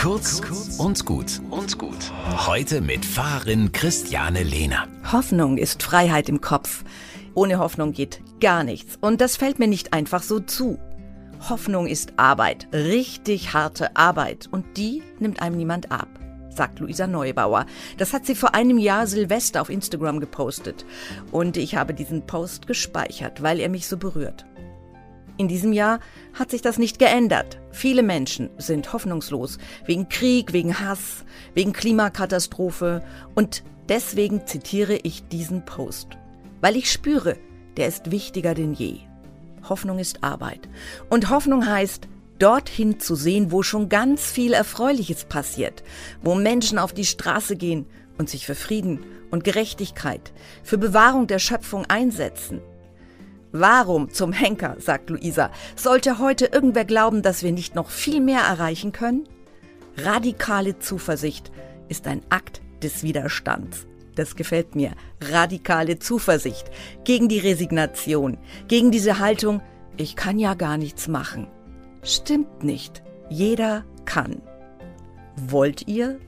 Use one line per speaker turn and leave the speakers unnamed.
Kurz und gut und gut. Heute mit Fahrerin Christiane Lehner.
Hoffnung ist Freiheit im Kopf. Ohne Hoffnung geht gar nichts. Und das fällt mir nicht einfach so zu. Hoffnung ist Arbeit, richtig harte Arbeit. Und die nimmt einem niemand ab sagt Luisa Neubauer. Das hat sie vor einem Jahr Silvester auf Instagram gepostet. Und ich habe diesen Post gespeichert, weil er mich so berührt. In diesem Jahr hat sich das nicht geändert. Viele Menschen sind hoffnungslos wegen Krieg, wegen Hass, wegen Klimakatastrophe und deswegen zitiere ich diesen Post, weil ich spüre, der ist wichtiger denn je. Hoffnung ist Arbeit und Hoffnung heißt, dorthin zu sehen, wo schon ganz viel Erfreuliches passiert, wo Menschen auf die Straße gehen und sich für Frieden und Gerechtigkeit, für Bewahrung der Schöpfung einsetzen, Warum zum Henker, sagt Luisa, sollte heute irgendwer glauben, dass wir nicht noch viel mehr erreichen können? Radikale Zuversicht ist ein Akt des Widerstands. Das gefällt mir. Radikale Zuversicht. Gegen die Resignation. Gegen diese Haltung, ich kann ja gar nichts machen. Stimmt nicht. Jeder kann. Wollt ihr